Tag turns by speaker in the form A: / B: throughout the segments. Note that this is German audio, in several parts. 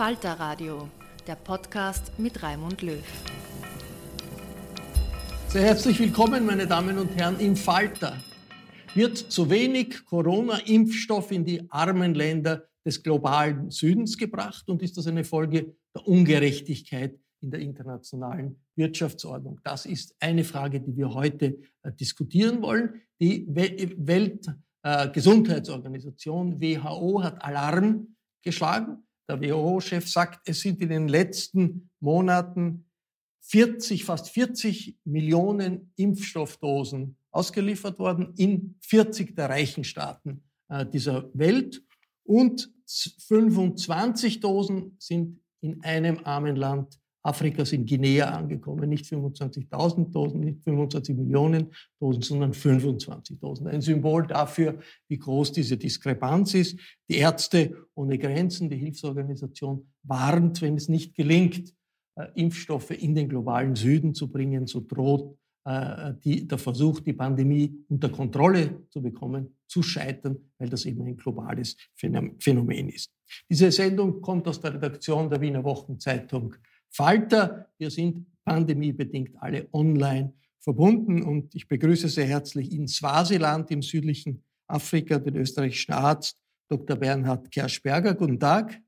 A: Falter Radio, der Podcast mit Raimund Löw.
B: Sehr herzlich willkommen, meine Damen und Herren, im Falter. Wird zu wenig Corona-Impfstoff in die armen Länder des globalen Südens gebracht und ist das eine Folge der Ungerechtigkeit in der internationalen Wirtschaftsordnung? Das ist eine Frage, die wir heute äh, diskutieren wollen. Die Weltgesundheitsorganisation äh, WHO hat Alarm geschlagen. Der WHO-Chef sagt, es sind in den letzten Monaten 40, fast 40 Millionen Impfstoffdosen ausgeliefert worden in 40 der reichen Staaten äh, dieser Welt. Und 25 Dosen sind in einem armen Land Afrikas in Guinea angekommen. Nicht 25.000 Dosen, nicht 25 Millionen Dosen, sondern 25 Dosen. Ein Symbol dafür, wie groß diese Diskrepanz ist. Die Ärzte ohne Grenzen, die Hilfsorganisation, warnt, wenn es nicht gelingt, äh, Impfstoffe in den globalen Süden zu bringen, so droht äh, die, der Versuch, die Pandemie unter Kontrolle zu bekommen, zu scheitern, weil das eben ein globales Phänomen ist. Diese Sendung kommt aus der Redaktion der Wiener Wochenzeitung Falter. Wir sind pandemiebedingt alle online verbunden und ich begrüße sehr herzlich in Swasiland im südlichen Afrika den österreichischen Arzt Dr. Bernhard Kerschberger. Guten Tag.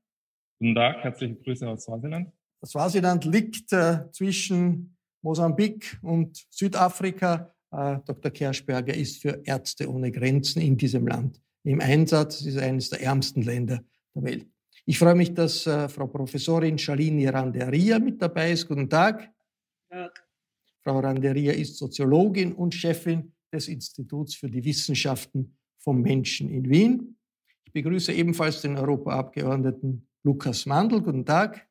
C: Guten Tag, herzliche Grüße aus Swasiland.
B: Das Swasiland liegt äh, zwischen Mosambik und Südafrika. Äh, Dr. Kerschberger ist für Ärzte ohne Grenzen in diesem Land im Einsatz. Es ist eines der ärmsten Länder der Welt. Ich freue mich, dass äh, Frau Professorin Shalini Randeria mit dabei ist. Guten Tag. Tag. Frau Randeria ist Soziologin und Chefin des Instituts für die Wissenschaften vom Menschen in Wien. Ich begrüße ebenfalls den Europaabgeordneten Lukas Mandl. Guten Tag.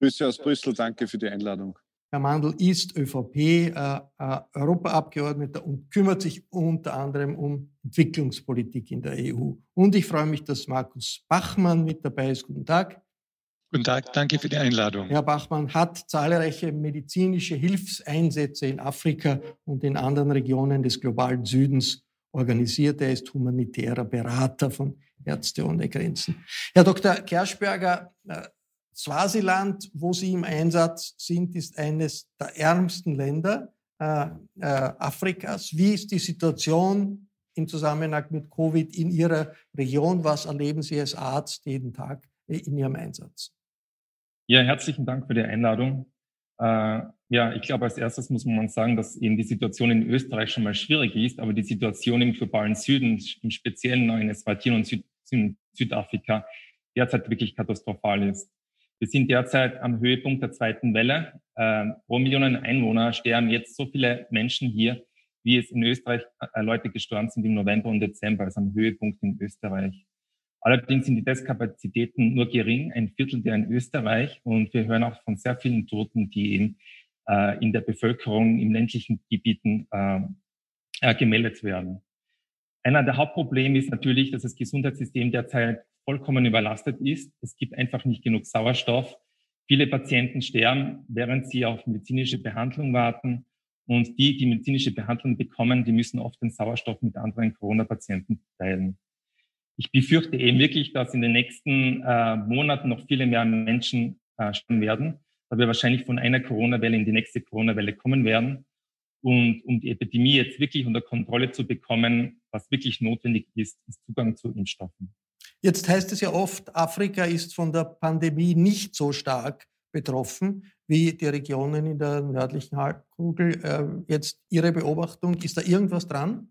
D: Grüße aus Brüssel. Danke für die Einladung.
B: Herr Mandl ist ÖVP-Europaabgeordneter äh, äh, und kümmert sich unter anderem um Entwicklungspolitik in der EU. Und ich freue mich, dass Markus Bachmann mit dabei ist. Guten Tag.
E: Guten Tag, danke für die Einladung.
B: Herr Bachmann hat zahlreiche medizinische Hilfseinsätze in Afrika und in anderen Regionen des globalen Südens organisiert. Er ist humanitärer Berater von Ärzte ohne Grenzen. Herr Dr. Kerschberger, äh, Swasiland, wo Sie im Einsatz sind, ist eines der ärmsten Länder äh, äh, Afrikas. Wie ist die Situation im Zusammenhang mit Covid in Ihrer Region? Was erleben Sie als Arzt jeden Tag in Ihrem Einsatz?
C: Ja, herzlichen Dank für die Einladung. Äh, ja, ich glaube, als erstes muss man sagen, dass eben die Situation in Österreich schon mal schwierig ist, aber die Situation im globalen Süden, im Speziellen in Eswatini und Süd Südafrika, derzeit wirklich katastrophal ist. Wir sind derzeit am Höhepunkt der zweiten Welle. Äh, pro Millionen Einwohner sterben jetzt so viele Menschen hier, wie es in Österreich äh, Leute gestorben sind im November und Dezember, also am Höhepunkt in Österreich. Allerdings sind die Testkapazitäten nur gering, ein Viertel der in Österreich. Und wir hören auch von sehr vielen Toten, die eben äh, in der Bevölkerung in ländlichen Gebieten äh, äh, gemeldet werden. Einer der Hauptprobleme ist natürlich, dass das Gesundheitssystem derzeit vollkommen überlastet ist. Es gibt einfach nicht genug Sauerstoff. Viele Patienten sterben, während sie auf medizinische Behandlung warten. Und die, die medizinische Behandlung bekommen, die müssen oft den Sauerstoff mit anderen Corona-Patienten teilen. Ich befürchte eben wirklich, dass in den nächsten äh, Monaten noch viele mehr Menschen äh, sterben werden, weil wir wahrscheinlich von einer Corona-Welle in die nächste Corona-Welle kommen werden. Und um die Epidemie jetzt wirklich unter Kontrolle zu bekommen, was wirklich notwendig ist, ist Zugang zu Impfstoffen.
B: Jetzt heißt es ja oft, Afrika ist von der Pandemie nicht so stark betroffen wie die Regionen in der nördlichen Halbkugel. Äh, jetzt Ihre Beobachtung, ist da irgendwas dran?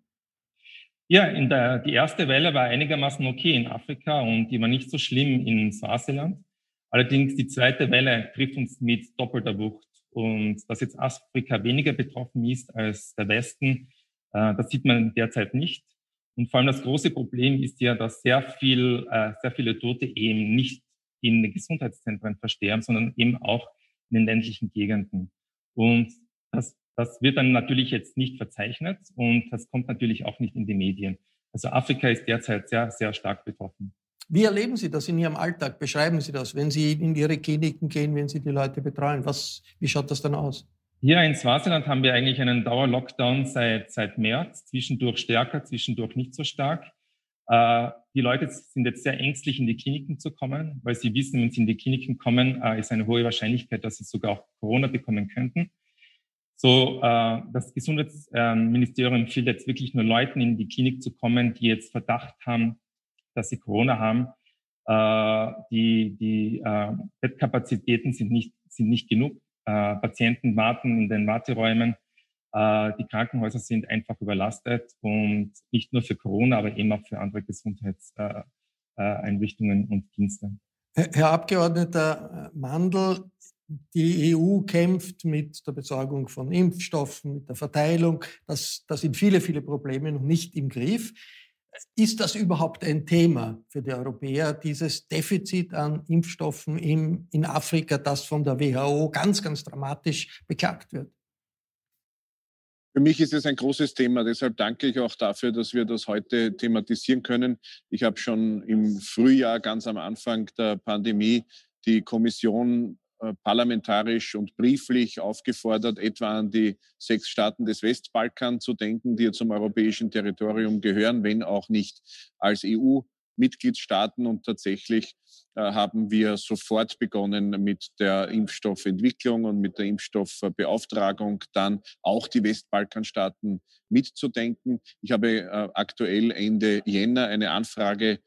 C: Ja, der, die erste Welle war einigermaßen okay in Afrika und die war nicht so schlimm in Swasiland. Allerdings die zweite Welle trifft uns mit doppelter Wucht. Und dass jetzt Afrika weniger betroffen ist als der Westen, äh, das sieht man derzeit nicht. Und vor allem das große Problem ist ja, dass sehr viel, äh, sehr viele Tote eben nicht in den Gesundheitszentren versterben, sondern eben auch in den ländlichen Gegenden. Und das das wird dann natürlich jetzt nicht verzeichnet und das kommt natürlich auch nicht in die Medien. Also Afrika ist derzeit sehr, sehr stark betroffen.
B: Wie erleben Sie das in Ihrem Alltag? Beschreiben Sie das, wenn Sie in Ihre Kliniken gehen, wenn Sie die Leute betreuen. Was, wie schaut das dann aus?
C: Hier in Swaziland haben wir eigentlich einen Dauerlockdown seit, seit März, zwischendurch stärker, zwischendurch nicht so stark. Äh, die Leute sind jetzt sehr ängstlich, in die Kliniken zu kommen, weil sie wissen, wenn sie in die Kliniken kommen, äh, ist eine hohe Wahrscheinlichkeit, dass sie sogar auch Corona bekommen könnten. So, äh, das Gesundheitsministerium empfiehlt jetzt wirklich nur Leuten in die Klinik zu kommen, die jetzt Verdacht haben, dass sie Corona haben. Äh, die die äh, Bettkapazitäten sind nicht, sind nicht genug. Äh, Patienten warten in den Warteräumen. Äh, die Krankenhäuser sind einfach überlastet und nicht nur für Corona, aber eben auch für andere Gesundheitseinrichtungen äh, äh, und Dienste.
B: Herr Abgeordneter Mandl, die EU kämpft mit der Besorgung von Impfstoffen, mit der Verteilung. Das, das sind viele, viele Probleme noch nicht im Griff. Ist das überhaupt ein Thema für die Europäer, dieses Defizit an Impfstoffen in, in Afrika, das von der WHO ganz, ganz dramatisch beklagt wird?
D: Für mich ist es ein großes Thema. Deshalb danke ich auch dafür, dass wir das heute thematisieren können. Ich habe schon im Frühjahr, ganz am Anfang der Pandemie, die Kommission parlamentarisch und brieflich aufgefordert, etwa an die sechs Staaten des Westbalkan zu denken, die zum europäischen Territorium gehören, wenn auch nicht als EU. Mitgliedstaaten und tatsächlich äh, haben wir sofort begonnen mit der Impfstoffentwicklung und mit der Impfstoffbeauftragung dann auch die Westbalkanstaaten mitzudenken. Ich habe äh, aktuell Ende Jänner eine Anfrage äh,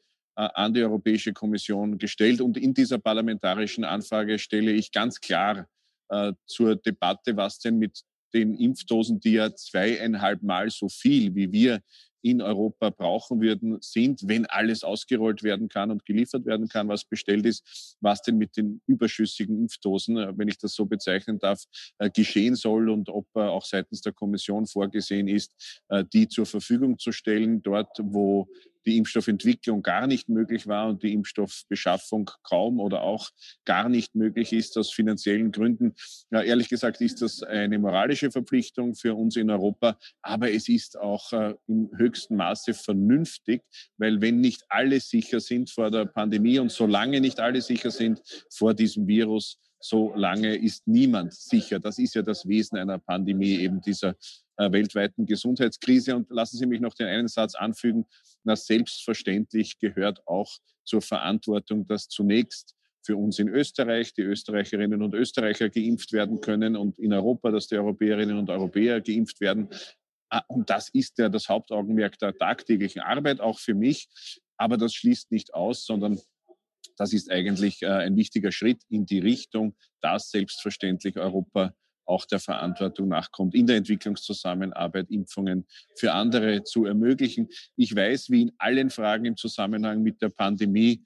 D: an die Europäische Kommission gestellt. Und in dieser parlamentarischen Anfrage stelle ich ganz klar äh, zur Debatte, was denn mit den Impfdosen, die ja zweieinhalb Mal so viel wie wir in Europa brauchen würden, sind, wenn alles ausgerollt werden kann und geliefert werden kann, was bestellt ist, was denn mit den überschüssigen Impfdosen, äh, wenn ich das so bezeichnen darf, äh, geschehen soll und ob äh, auch seitens der Kommission vorgesehen ist, die zur Verfügung zu stellen, dort, wo die Impfstoffentwicklung gar nicht möglich war und die Impfstoffbeschaffung kaum oder auch gar nicht möglich ist aus finanziellen Gründen. Ja, ehrlich gesagt ist das eine moralische Verpflichtung für uns in Europa, aber es ist auch äh, im höchsten Maße vernünftig, weil wenn nicht alle sicher sind vor der Pandemie und solange nicht alle sicher sind vor diesem Virus, so lange ist niemand sicher. Das ist ja das Wesen einer Pandemie, eben dieser weltweiten Gesundheitskrise. Und lassen Sie mich noch den einen Satz anfügen. Na, selbstverständlich gehört auch zur Verantwortung, dass zunächst für uns in Österreich die Österreicherinnen und Österreicher geimpft werden können und in Europa, dass die Europäerinnen und Europäer geimpft werden. Ah, und das ist ja das Hauptaugenmerk der tagtäglichen Arbeit, auch für mich. Aber das schließt nicht aus, sondern das ist eigentlich ein wichtiger Schritt in die Richtung, dass selbstverständlich Europa auch der Verantwortung nachkommt, in der Entwicklungszusammenarbeit Impfungen für andere zu ermöglichen. Ich weiß, wie in allen Fragen im Zusammenhang mit der Pandemie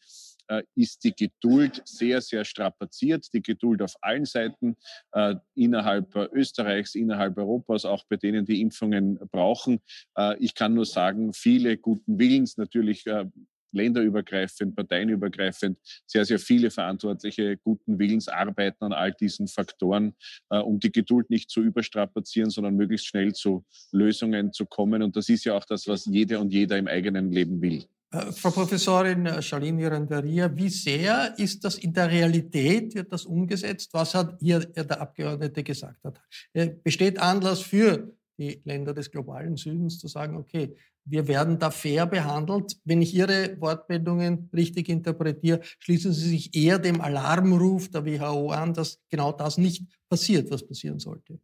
D: äh, ist die Geduld sehr, sehr strapaziert. Die Geduld auf allen Seiten, äh, innerhalb Österreichs, innerhalb Europas, auch bei denen, die Impfungen brauchen. Äh, ich kann nur sagen, viele guten Willens, natürlich äh, länderübergreifend, parteienübergreifend sehr, sehr viele Verantwortliche guten Willens arbeiten an all diesen Faktoren, äh, um die Geduld nicht zu überstrapazieren, sondern möglichst schnell zu Lösungen zu kommen. Und das ist ja auch das, was jede und jeder im eigenen Leben will.
B: Äh, Frau Professorin Shalini Randaria, wie sehr ist das in der Realität, wird das umgesetzt? Was hat hier der Abgeordnete gesagt? Hat? Äh, besteht Anlass für die Länder des globalen Südens zu sagen, okay, wir werden da fair behandelt. Wenn ich Ihre Wortmeldungen richtig interpretiere, schließen Sie sich eher dem Alarmruf der WHO an, dass genau das nicht passiert, was passieren sollte.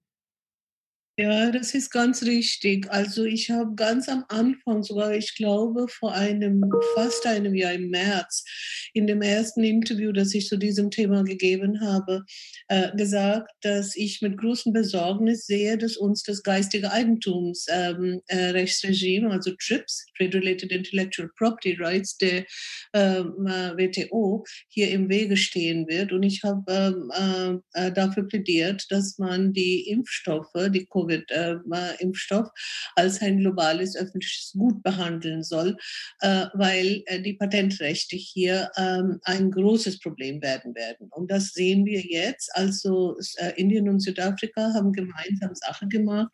F: Ja, das ist ganz richtig. Also ich habe ganz am Anfang, sogar ich glaube vor einem, fast einem Jahr im März, in dem ersten Interview, das ich zu diesem Thema gegeben habe, äh, gesagt, dass ich mit großem Besorgnis sehe, dass uns das geistige Eigentumsrechtsregime, ähm, äh, also TRIPS, Trade Related Intellectual Property Rights, der ähm, äh, WTO, hier im Wege stehen wird. Und ich habe ähm, äh, äh, dafür plädiert, dass man die Impfstoffe, die COVID Covid-Impfstoff als ein globales öffentliches Gut behandeln soll, äh, weil äh, die Patentrechte hier ähm, ein großes Problem werden werden. Und das sehen wir jetzt. Also äh, Indien und Südafrika haben gemeinsam Sache gemacht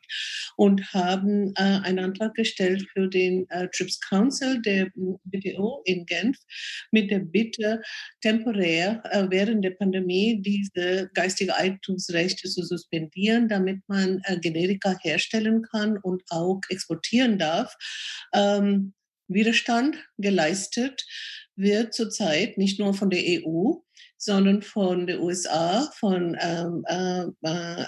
F: und haben einen Antrag gestellt für den TRIPS Council der WTO in Genf mit der Bitte, temporär während der Pandemie diese geistige Eigentumsrechte zu suspendieren, damit man genetisch Generika herstellen kann und auch exportieren darf, ähm, Widerstand geleistet wird zurzeit nicht nur von der EU, sondern von den USA, von ähm, äh, äh,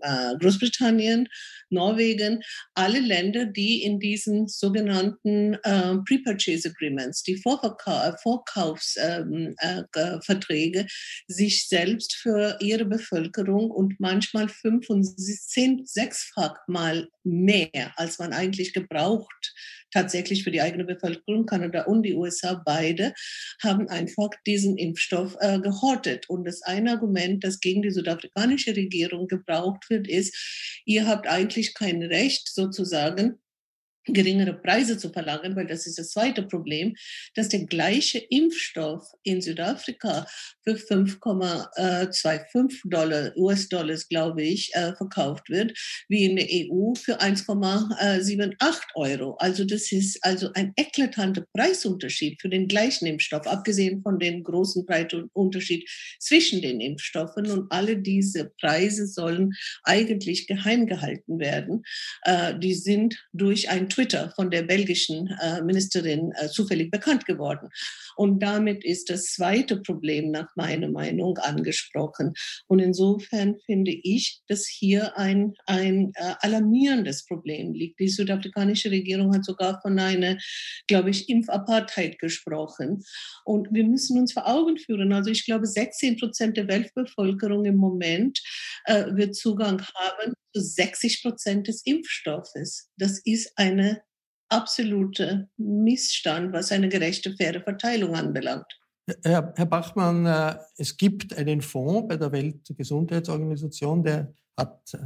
F: äh, Großbritannien, Norwegen, alle Länder, die in diesen sogenannten äh, Pre-Purchase Agreements, die Vorverka Vorkaufsverträge, ähm, äh, sich selbst für ihre Bevölkerung und manchmal fünf und zehn, sechsfach mal mehr, als man eigentlich gebraucht tatsächlich für die eigene Bevölkerung, Kanada und die USA beide, haben einfach diesen Impfstoff äh, gehortet. Und das eine Argument, das gegen die südafrikanische Regierung gebraucht wird, ist, ihr habt eigentlich kein Recht sozusagen, geringere Preise zu verlangen, weil das ist das zweite Problem, dass der gleiche Impfstoff in Südafrika für 5,25 Dollar, US-Dollars, glaube ich, äh, verkauft wird, wie in der EU für 1,78 Euro. Also das ist also ein eklatanter Preisunterschied für den gleichen Impfstoff, abgesehen von dem großen Preisunterschied zwischen den Impfstoffen. Und alle diese Preise sollen eigentlich geheim gehalten werden. Äh, die sind durch ein von der belgischen äh, Ministerin äh, zufällig bekannt geworden. Und damit ist das zweite Problem nach meiner Meinung angesprochen. Und insofern finde ich, dass hier ein, ein äh, alarmierendes Problem liegt. Die südafrikanische Regierung hat sogar von einer, glaube ich, Impfapartheid gesprochen. Und wir müssen uns vor Augen führen, also ich glaube, 16 Prozent der Weltbevölkerung im Moment äh, wird Zugang haben zu 60 Prozent des Impfstoffes. Das ist eine absolute Missstand, was eine gerechte, faire Verteilung anbelangt.
B: Herr, Herr Bachmann, äh, es gibt einen Fonds bei der Weltgesundheitsorganisation, der hat äh,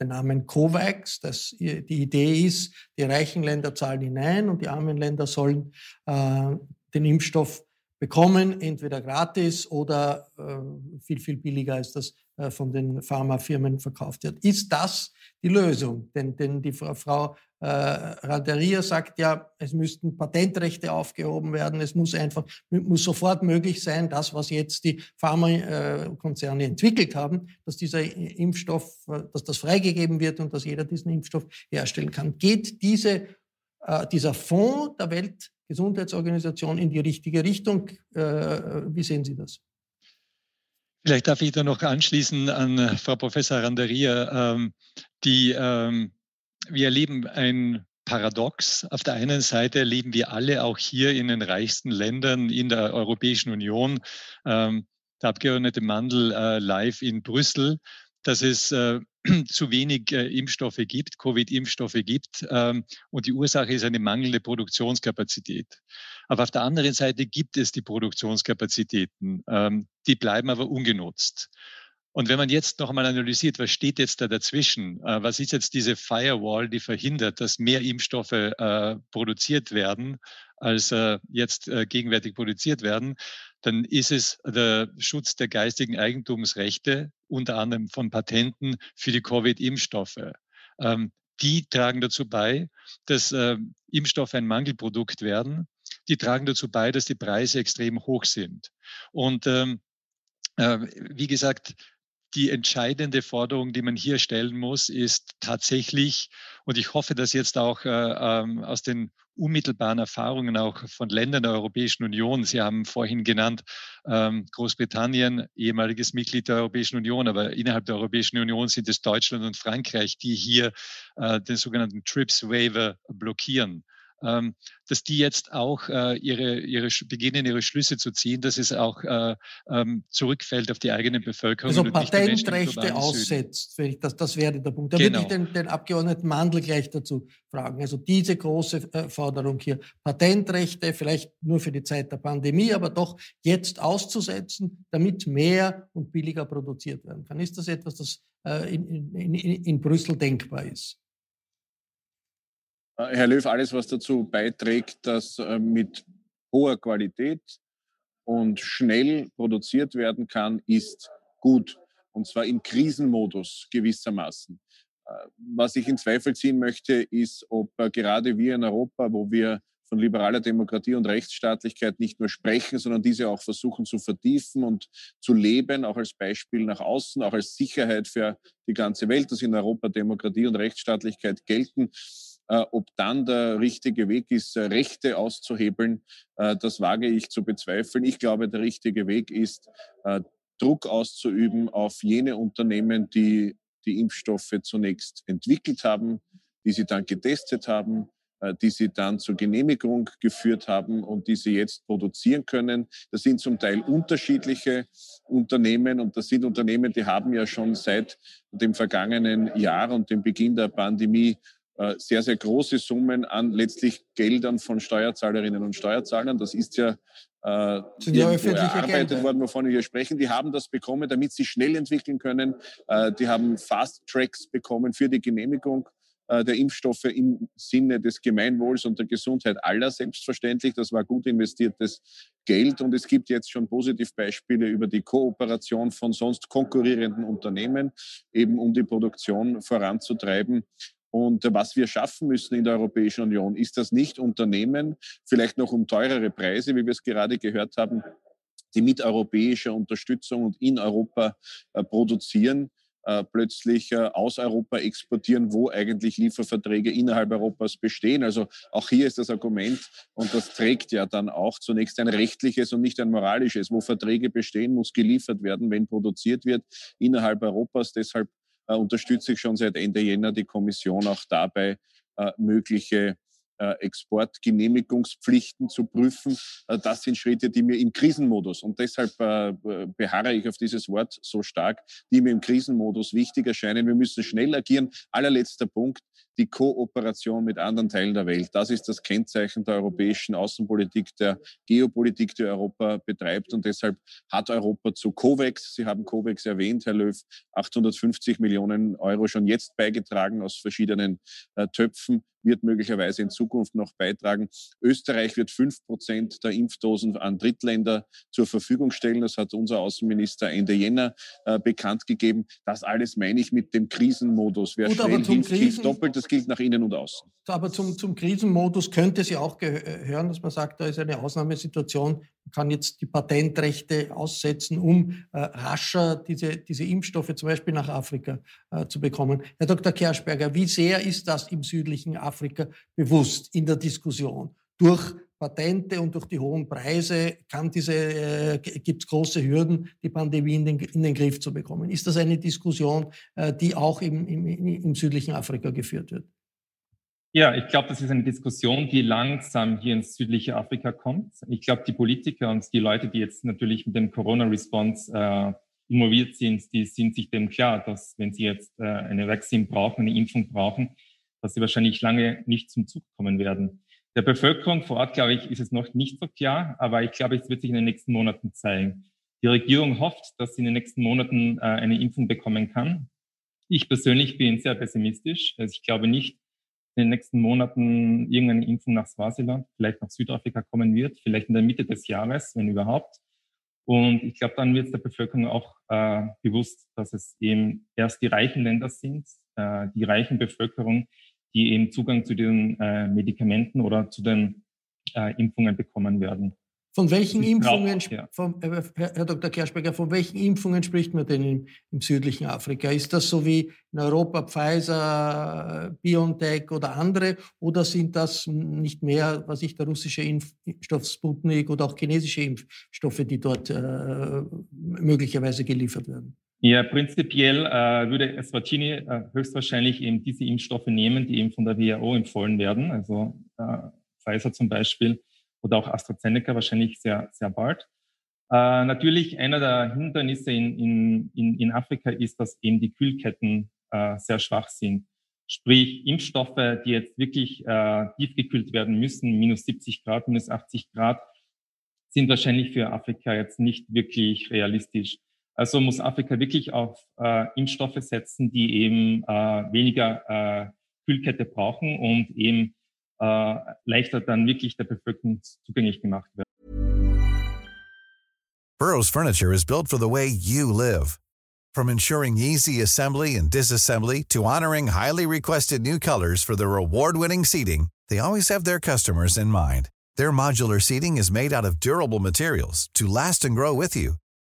B: den Namen COVAX. Das, die Idee ist, die reichen Länder zahlen hinein und die armen Länder sollen äh, den Impfstoff bekommen, entweder gratis oder äh, viel, viel billiger, als das von den Pharmafirmen verkauft wird. Ist das die Lösung? Denn, denn die Frau äh, Randeria sagt ja, es müssten Patentrechte aufgehoben werden, es muss einfach, muss sofort möglich sein, das, was jetzt die Pharmakonzerne entwickelt haben, dass dieser Impfstoff, äh, dass das freigegeben wird und dass jeder diesen Impfstoff herstellen kann. Geht diese, äh, dieser Fonds der Welt Gesundheitsorganisation in die richtige Richtung. Äh, wie sehen Sie das?
E: Vielleicht darf ich da noch anschließen an äh, Frau Professor Randeria. Ähm, die, ähm, wir erleben ein paradox. Auf der einen Seite leben wir alle auch hier in den reichsten Ländern in der Europäischen Union. Ähm, der Abgeordnete Mandel äh, live in Brüssel, dass es äh, zu wenig äh, Impfstoffe gibt, Covid-Impfstoffe gibt. Ähm, und die Ursache ist eine mangelnde Produktionskapazität. Aber auf der anderen Seite gibt es die Produktionskapazitäten. Ähm, die bleiben aber ungenutzt. Und wenn man jetzt noch einmal analysiert, was steht jetzt da dazwischen? Äh, was ist jetzt diese Firewall, die verhindert, dass mehr Impfstoffe äh, produziert werden, als äh, jetzt äh, gegenwärtig produziert werden? Dann ist es der Schutz der geistigen Eigentumsrechte, unter anderem von Patenten für die Covid-Impfstoffe. Ähm, die tragen dazu bei, dass äh, Impfstoffe ein Mangelprodukt werden. Die tragen dazu bei, dass die Preise extrem hoch sind. Und ähm, äh, wie gesagt, die entscheidende Forderung, die man hier stellen muss, ist tatsächlich, und ich hoffe, dass jetzt auch äh, ähm, aus den unmittelbaren Erfahrungen auch von Ländern der Europäischen Union, Sie haben vorhin genannt, ähm, Großbritannien, ehemaliges Mitglied der Europäischen Union, aber innerhalb der Europäischen Union sind es Deutschland und Frankreich, die hier äh, den sogenannten TRIPS Waiver blockieren dass die jetzt auch äh, ihre, ihre beginnen, ihre Schlüsse zu ziehen, dass es auch äh, ähm, zurückfällt auf die eigene Bevölkerung.
B: Also Patentrechte aussetzt, das, das wäre der Punkt. Da genau. würde ich den, den Abgeordneten Mandel gleich dazu fragen. Also diese große äh, Forderung hier, Patentrechte vielleicht nur für die Zeit der Pandemie, aber doch jetzt auszusetzen, damit mehr und billiger produziert werden kann. Ist das etwas, das äh, in, in, in Brüssel denkbar ist?
D: Äh, Herr Löw, alles, was dazu beiträgt, dass äh, mit hoher Qualität und schnell produziert werden kann, ist gut. Und zwar im Krisenmodus gewissermaßen. Äh, was ich in Zweifel ziehen möchte, ist, ob gerade wir in Europa, wo wir von liberaler Demokratie und Rechtsstaatlichkeit nicht nur sprechen, sondern diese auch versuchen zu vertiefen und zu leben, auch als Beispiel nach außen, auch als Sicherheit für die ganze Welt, dass in Europa Demokratie und Rechtsstaatlichkeit gelten, ob dann der richtige Weg ist, äh, Rechte auszuhebeln, äh, das wage ich zu bezweifeln. Ich glaube, der richtige Weg ist, Druck auszuüben auf jene Unternehmen, die die Impfstoffe zunächst entwickelt haben, die sie dann getestet haben, die sie dann zur Genehmigung geführt haben und die sie jetzt produzieren können. Das sind zum Teil unterschiedliche Unternehmen und das sind Unternehmen, die haben ja schon seit dem vergangenen Jahr und dem Beginn der Pandemie äh, sehr, sehr große Summen an letztlich Geldern von Steuerzahlerinnen und Steuerzahlern. Das ist ja äh, erarbeitet Gelder. worden, wovon wir hier sprechen. Die haben das bekommen, damit sie schnell entwickeln können. Äh, die haben Fast Tracks bekommen für die Genehmigung äh, der Impfstoffe im Sinne des Gemeinwohls und der Gesundheit aller selbstverständlich. Das war gut investiertes Geld und es gibt jetzt schon Positivbeispiele über die Kooperation von sonst konkurrierenden Unternehmen, eben um die Produktion voranzutreiben. Und was wir schaffen müssen in der Europäischen Union, ist das nicht Unternehmen, vielleicht noch um teurere Preise, wie wir es gerade gehört haben, die mit europäischer Unterstützung und in Europa äh, produzieren, äh, plötzlich äh, aus Europa exportieren, wo eigentlich Lieferverträge innerhalb Europas bestehen. Also auch hier ist das Argument, und das trägt ja dann auch zunächst ein rechtliches und nicht ein moralisches. Wo Verträge bestehen, muss geliefert werden, wenn produziert wird innerhalb Europas. Deshalb unterstütze ich schon seit Ende Jänner die Kommission auch dabei, äh, mögliche äh, Exportgenehmigungspflichten zu prüfen. Äh, das sind Schritte, die mir im Krisenmodus, und deshalb äh, beharre ich auf dieses Wort so stark, die mir im Krisenmodus wichtig erscheinen. Wir müssen schnell agieren. Allerletzter Punkt, die Kooperation mit anderen Teilen der Welt. Das ist das Kennzeichen der europäischen Außenpolitik, der Geopolitik, die Europa betreibt. Und deshalb hat Europa zu COVEX, Sie haben COVEX erwähnt, Herr Löw, 850 Millionen Euro schon jetzt beigetragen aus verschiedenen äh, Töpfen wird möglicherweise in Zukunft noch beitragen. Österreich wird fünf Prozent der Impfdosen an Drittländer zur Verfügung stellen. Das hat unser Außenminister Ende Jänner äh, bekannt gegeben. Das alles meine ich mit dem Krisenmodus. Wer Gut, schnell hilft, hilft doppelt. Das gilt nach innen und außen.
B: Aber zum, zum Krisenmodus könnte ja auch gehören, dass man sagt, da ist eine Ausnahmesituation. Man kann jetzt die Patentrechte aussetzen, um äh, rascher diese, diese Impfstoffe zum Beispiel nach Afrika äh, zu bekommen. Herr Dr. Kerschberger, wie sehr ist das im südlichen? Afrika bewusst in der Diskussion. Durch Patente und durch die hohen Preise äh, gibt es große Hürden, die Pandemie in den, in den Griff zu bekommen. Ist das eine Diskussion, äh, die auch im, im, im südlichen Afrika geführt wird?
C: Ja, ich glaube, das ist eine Diskussion, die langsam hier ins südliche Afrika kommt. Ich glaube, die Politiker und die Leute, die jetzt natürlich mit dem Corona-Response äh, involviert sind, die sind sich dem klar, dass wenn sie jetzt äh, eine Vaccine brauchen, eine Impfung brauchen, dass sie wahrscheinlich lange nicht zum Zug kommen werden. Der Bevölkerung vor Ort, glaube ich, ist es noch nicht so klar, aber ich glaube, es wird sich in den nächsten Monaten zeigen. Die Regierung hofft, dass sie in den nächsten Monaten äh, eine Impfung bekommen kann. Ich persönlich bin sehr pessimistisch. Also ich glaube nicht, in den nächsten Monaten irgendeine Impfung nach Swasiland, vielleicht nach Südafrika kommen wird, vielleicht in der Mitte des Jahres, wenn überhaupt. Und ich glaube, dann wird es der Bevölkerung auch äh, bewusst, dass es eben erst die reichen Länder sind, äh, die reichen Bevölkerung, die eben Zugang zu den äh, Medikamenten oder zu den äh, Impfungen bekommen werden.
B: Von welchen Impfungen, ja. von, äh, Herr Dr. Kerschberger, von welchen Impfungen spricht man denn im, im, südlichen Afrika? Ist das so wie in Europa Pfizer, BioNTech oder andere? Oder sind das nicht mehr, was ich, der russische Impfstoff Sputnik oder auch chinesische Impfstoffe, die dort äh, möglicherweise geliefert werden?
C: Ja, prinzipiell äh, würde Eswatini äh, höchstwahrscheinlich eben diese Impfstoffe nehmen, die eben von der WHO empfohlen werden, also äh, Pfizer zum Beispiel oder auch AstraZeneca wahrscheinlich sehr, sehr bald. Äh, natürlich einer der Hindernisse in, in, in, in Afrika ist, dass eben die Kühlketten äh, sehr schwach sind. Sprich, Impfstoffe, die jetzt wirklich äh, tiefgekühlt werden müssen, minus 70 Grad, minus 80 Grad, sind wahrscheinlich für Afrika jetzt nicht wirklich realistisch. Also muss Afrika wirklich auf äh, Impfstoffe setzen, die eben äh, weniger äh, Kühlkette brauchen und eben äh, leichter dann wirklich der Bevölkerung zugänglich gemacht werden.
G: Burroughs Furniture is built for the way you live. From ensuring easy assembly and disassembly to honoring highly requested new colors for their award-winning seating, they always have their customers in mind. Their modular seating is made out of durable materials to last and grow with you.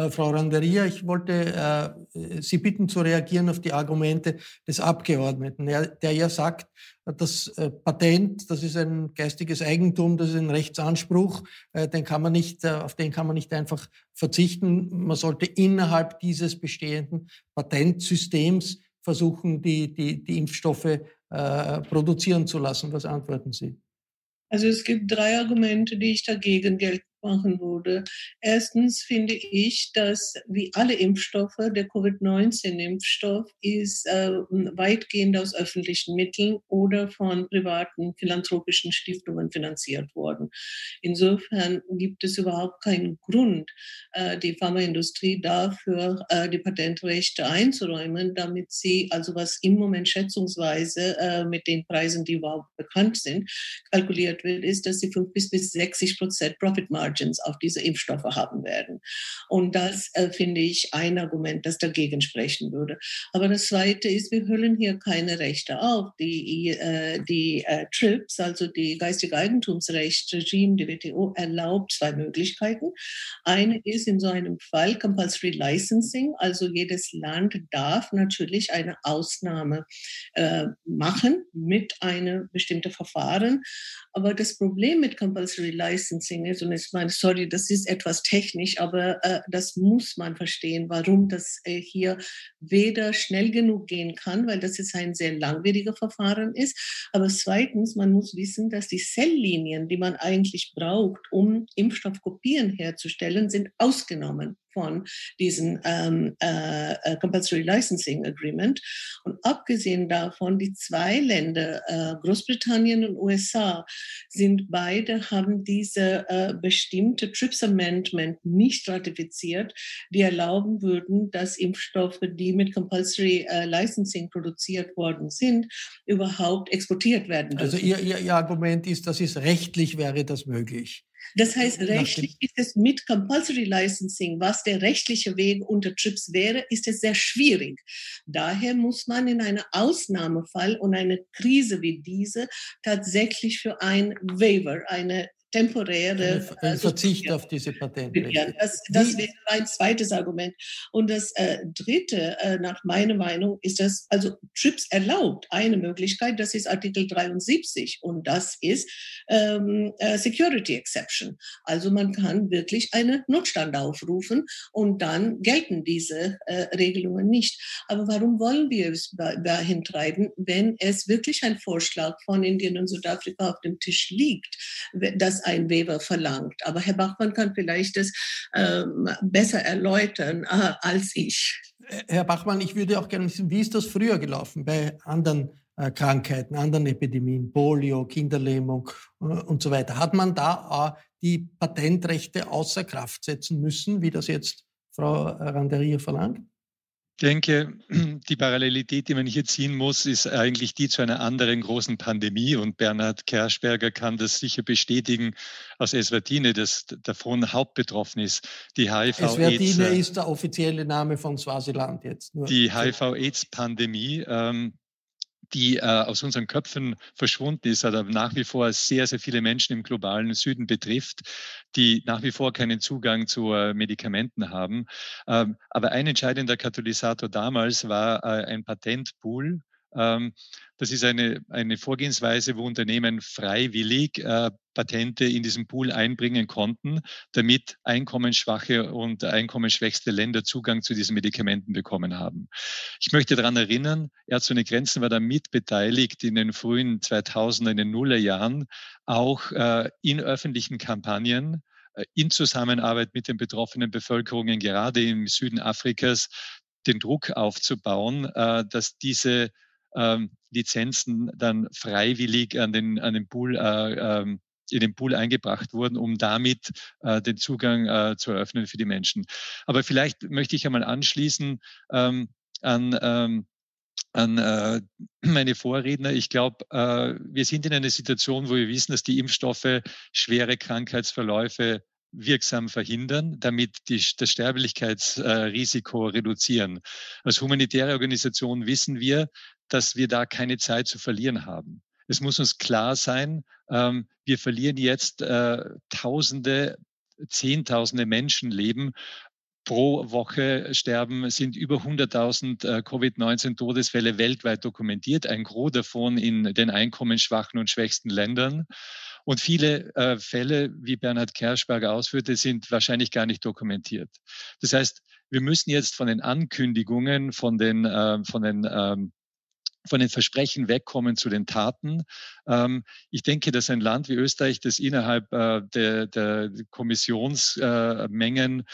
B: Äh, Frau Randeria, ich wollte äh, Sie bitten zu reagieren auf die Argumente des Abgeordneten, der, ja sagt, das äh, Patent, das ist ein geistiges Eigentum, das ist ein Rechtsanspruch, den kann man nicht, auf den kann man nicht einfach verzichten. Man sollte innerhalb dieses bestehenden Patentsystems versuchen, die, die, die Impfstoffe äh, produzieren zu lassen. Was antworten Sie?
F: Also es gibt drei Argumente, die ich dagegen gelten machen würde. Erstens finde ich, dass wie alle Impfstoffe, der Covid-19-Impfstoff ist äh, weitgehend aus öffentlichen Mitteln oder von privaten philanthropischen Stiftungen finanziert worden. Insofern gibt es überhaupt keinen Grund, äh, die Pharmaindustrie dafür äh, die Patentrechte einzuräumen, damit sie, also was im Moment schätzungsweise äh, mit den Preisen, die überhaupt bekannt sind, kalkuliert wird, ist, dass sie 5 bis, bis 60 Prozent Profit Margin Margins auf diese Impfstoffe haben werden. Und das äh, finde ich ein Argument, das dagegen sprechen würde. Aber das Zweite ist, wir hüllen hier keine Rechte auf. Die, äh, die äh, TRIPS, also die geistige Eigentumsrechtsregime, die WTO, erlaubt zwei Möglichkeiten. Eine ist in so einem Fall Compulsory Licensing, also jedes Land darf natürlich eine Ausnahme äh, machen mit einem bestimmten Verfahren. Aber das Problem mit Compulsory Licensing ist, und es meine, sorry, das ist etwas technisch, aber äh, das muss man verstehen, warum das äh, hier weder schnell genug gehen kann, weil das jetzt ein sehr langwieriger Verfahren ist. Aber zweitens, man muss wissen, dass die Zelllinien, die man eigentlich braucht, um Impfstoffkopien herzustellen, sind ausgenommen von diesem ähm, äh, äh, Compulsory Licensing Agreement. Und abgesehen davon, die zwei Länder, äh, Großbritannien und USA, sind beide, haben diese äh, bestimmte TRIPS Amendment nicht ratifiziert, die erlauben würden, dass Impfstoffe, die mit Compulsory äh, Licensing produziert worden sind, überhaupt exportiert werden
B: also dürfen. Also ihr, ihr, ihr Argument ist, dass es rechtlich wäre das möglich.
F: Das heißt, rechtlich ist es mit Compulsory Licensing, was der rechtliche Weg unter TRIPS wäre, ist es sehr schwierig. Daher muss man in einem Ausnahmefall und eine Krise wie diese tatsächlich für ein Waiver, eine temporäre
B: ein Verzicht also, auf diese Patentrechte.
F: Das, das wäre ein zweites Argument. Und das äh, dritte, äh, nach meiner Meinung, ist das, also TRIPS erlaubt eine Möglichkeit, das ist Artikel 73 und das ist ähm, äh, Security Exception. Also man kann wirklich einen Notstand aufrufen und dann gelten diese äh, Regelungen nicht. Aber warum wollen wir es dahin treiben, wenn es wirklich ein Vorschlag von Indien und Südafrika auf dem Tisch liegt, dass ein Weber verlangt? Aber Herr Bachmann kann vielleicht das ähm, besser erläutern äh, als ich.
B: Herr Bachmann, ich würde auch gerne wissen, wie ist das früher gelaufen bei anderen äh, Krankheiten, anderen Epidemien, Polio, Kinderlähmung äh, und so weiter? Hat man da äh, die Patentrechte außer Kraft setzen müssen, wie das jetzt Frau Randeria verlangt?
E: Denke, die Parallelität, die man hier ziehen muss, ist eigentlich die zu einer anderen großen Pandemie. Und Bernhard Kerschberger kann das sicher bestätigen aus Eswatine, das davon hauptbetroffen ist. Die HIV
B: Eswatine ist der offizielle Name von Swasiland jetzt.
E: Nur die HIV-AIDS-Pandemie ähm, die äh, aus unseren Köpfen verschwunden ist, aber nach wie vor sehr, sehr viele Menschen im globalen Süden betrifft, die nach wie vor keinen Zugang zu äh, Medikamenten haben. Ähm, aber ein entscheidender Katalysator damals war äh, ein Patentpool, das ist eine, eine Vorgehensweise, wo Unternehmen freiwillig äh, Patente in diesen Pool einbringen konnten, damit einkommensschwache und einkommensschwächste Länder Zugang zu diesen Medikamenten bekommen haben. Ich möchte daran erinnern, Ärzte ohne Grenzen war da mitbeteiligt in den frühen 2000er, in den Nullerjahren, auch äh, in öffentlichen Kampagnen, äh, in Zusammenarbeit mit den betroffenen Bevölkerungen, gerade im Süden Afrikas, den Druck aufzubauen, dass diese ähm, Lizenzen dann freiwillig an den, an den Pool, äh, ähm, in den Pool eingebracht wurden, um damit äh, den Zugang äh, zu eröffnen für die Menschen. Aber vielleicht möchte ich einmal anschließen ähm, an, ähm, an äh, meine Vorredner. Ich glaube, äh, wir sind in einer Situation, wo wir wissen, dass die Impfstoffe schwere Krankheitsverläufe wirksam verhindern, damit die, das Sterblichkeitsrisiko reduzieren. Als humanitäre Organisation wissen wir, dass wir da keine Zeit zu verlieren haben. Es muss uns klar sein, ähm, wir verlieren jetzt äh, Tausende, Zehntausende Menschenleben pro Woche sterben, sind über 100.000 äh, Covid-19-Todesfälle weltweit dokumentiert, ein Gros davon in den einkommensschwachen und schwächsten Ländern. Und viele äh, Fälle, wie Bernhard Kerschberger ausführte, sind wahrscheinlich gar nicht dokumentiert. Das heißt, wir müssen jetzt von den Ankündigungen, von den, äh, von den ähm, von den Versprechen wegkommen zu den Taten. Ähm, ich denke, dass ein Land wie Österreich, das innerhalb äh, der, der Kommissionsmengen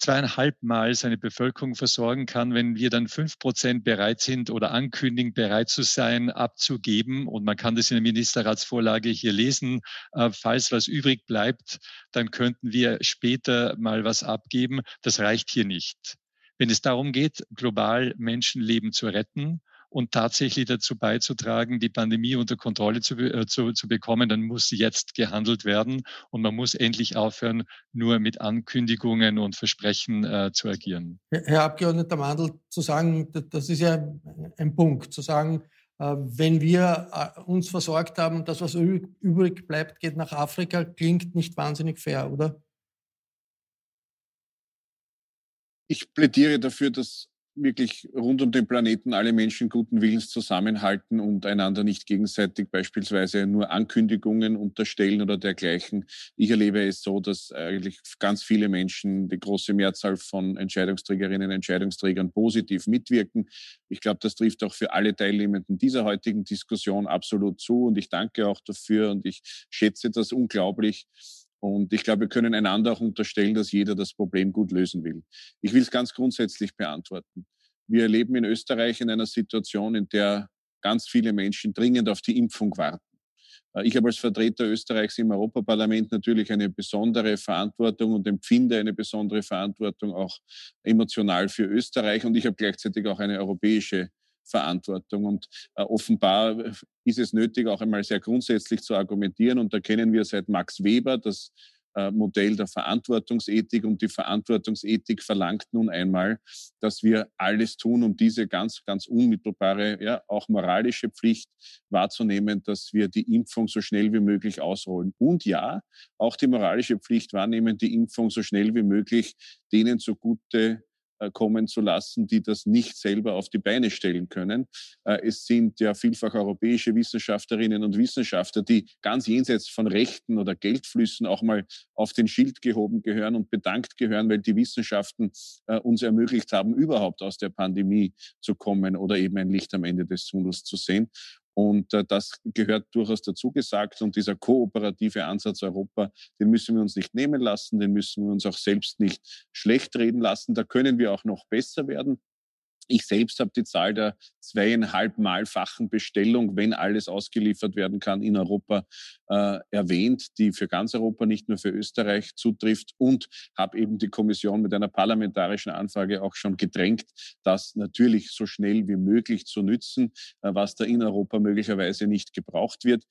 E: zweieinhalb Mal seine Bevölkerung versorgen kann, wenn wir dann fünf Prozent bereit sind oder ankündigen, bereit zu sein, abzugeben. Und man kann das in der Ministerratsvorlage hier lesen. Äh, falls was übrig bleibt, dann könnten wir später mal was abgeben. Das reicht hier nicht. Wenn es darum geht, global Menschenleben zu retten, und tatsächlich dazu beizutragen, die Pandemie unter Kontrolle zu, äh, zu, zu bekommen, dann muss jetzt gehandelt werden und man muss endlich aufhören, nur mit Ankündigungen und Versprechen äh, zu agieren.
B: Herr Abgeordneter Mandl, zu sagen, das ist ja ein Punkt, zu sagen, äh, wenn wir äh, uns versorgt haben, das, was übrig bleibt, geht nach Afrika, klingt nicht wahnsinnig fair, oder?
D: Ich plädiere dafür, dass wirklich rund um den Planeten alle Menschen guten Willens zusammenhalten und einander nicht gegenseitig beispielsweise nur Ankündigungen unterstellen oder dergleichen. Ich erlebe es so, dass eigentlich ganz viele Menschen, die große Mehrzahl von Entscheidungsträgerinnen und Entscheidungsträgern positiv mitwirken. Ich glaube, das trifft auch für alle Teilnehmenden dieser heutigen Diskussion absolut zu und ich danke auch dafür und ich schätze das unglaublich. Und ich glaube, wir können einander auch unterstellen, dass jeder das Problem gut lösen will. Ich will es ganz grundsätzlich beantworten. Wir leben in Österreich in einer Situation, in der ganz viele Menschen dringend auf die Impfung warten. Äh, ich habe als Vertreter Österreichs im Europaparlament natürlich eine besondere Verantwortung und empfinde eine besondere Verantwortung auch emotional für Österreich. Und ich habe gleichzeitig auch eine europäische Verantwortung. Und äh, offenbar ist es nötig, auch einmal sehr grundsätzlich zu argumentieren. Und da kennen wir seit Max Weber das äh, Modell der Verantwortungsethik und die Verantwortungsethik verlangt nun einmal, dass wir alles tun, um diese ganz, ganz unmittelbare, ja, auch moralische Pflicht wahrzunehmen, dass wir die Impfung so schnell wie möglich ausrollen. Und ja, auch die moralische Pflicht wahrnehmen, die Impfung so schnell wie möglich denen zugute äh, kommen zu lassen, die das nicht selber auf die Beine stellen können. Äh, es sind ja vielfach europäische Wissenschaftlerinnen und Wissenschaftler, die ganz jenseits von Rechten oder Geldflüssen auch mal auf den Schild gehoben gehören und bedankt gehören, weil die Wissenschaften äh, uns ermöglicht haben, überhaupt aus der Pandemie zu kommen oder eben ein Licht am Ende des Tunnels zu sehen. Und äh, das gehört durchaus dazu gesagt. Und dieser kooperative Ansatz Europa, den müssen wir uns nicht nehmen lassen, den müssen wir uns auch selbst nicht schlecht reden lassen. Da können wir auch noch besser werden. Ich selbst habe die Zahl der zweieinhalb Malfachen Bestellung, wenn alles ausgeliefert werden kann, in Europa äh, erwähnt, die für ganz Europa, nicht nur für Österreich zutrifft und habe eben die Kommission mit einer parlamentarischen Anfrage auch schon gedrängt, das natürlich so schnell wie möglich zu nützen, äh, was da in Europa möglicherweise nicht gebraucht wird.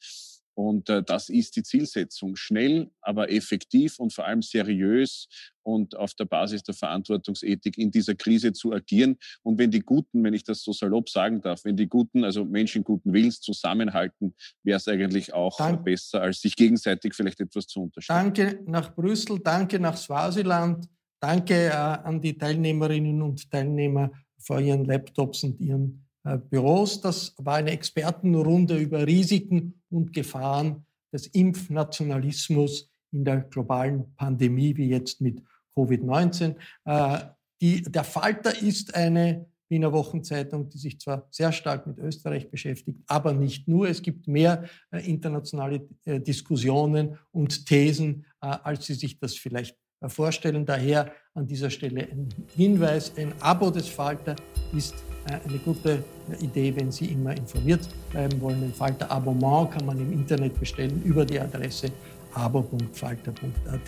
D: Und äh, das ist die Zielsetzung. Schnell, aber effektiv und vor allem seriös und auf der Basis der Verantwortungsethik in dieser Krise zu agieren. Und wenn die Guten, wenn ich das so salopp sagen darf, wenn die Guten, also Menschen guten Willens zusammenhalten, wäre es eigentlich auch Dank. besser, als sich gegenseitig vielleicht etwas zu unterstützen.
B: Danke nach Brüssel, danke nach Swasiland, danke äh, an die Teilnehmerinnen und Teilnehmer vor ihren Laptops und ihren Büros. Das war eine Expertenrunde über Risiken und Gefahren des Impfnationalismus in der globalen Pandemie, wie jetzt mit Covid-19. Äh, der Falter ist eine Wiener Wochenzeitung, die sich zwar sehr stark mit Österreich beschäftigt, aber nicht nur. Es gibt mehr äh, internationale Diskussionen und Thesen, als Sie sich das vielleicht vorstellen. Daher an dieser Stelle ein Hinweis, ein Abo des Falter ist äh, eine gute Idee, wenn Sie immer informiert bleiben wollen. Ein Falter-Abonnement kann man im Internet bestellen über die Adresse abo.falter.at.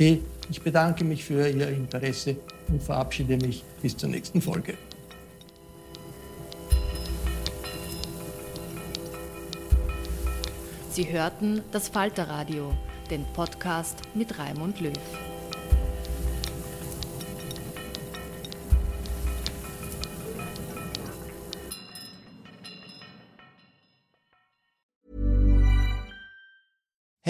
B: Ich bedanke mich für Ihr Interesse und verabschiede mich bis zur nächsten Folge.
A: Sie hörten das Falterradio, den Podcast mit Raimund Löw.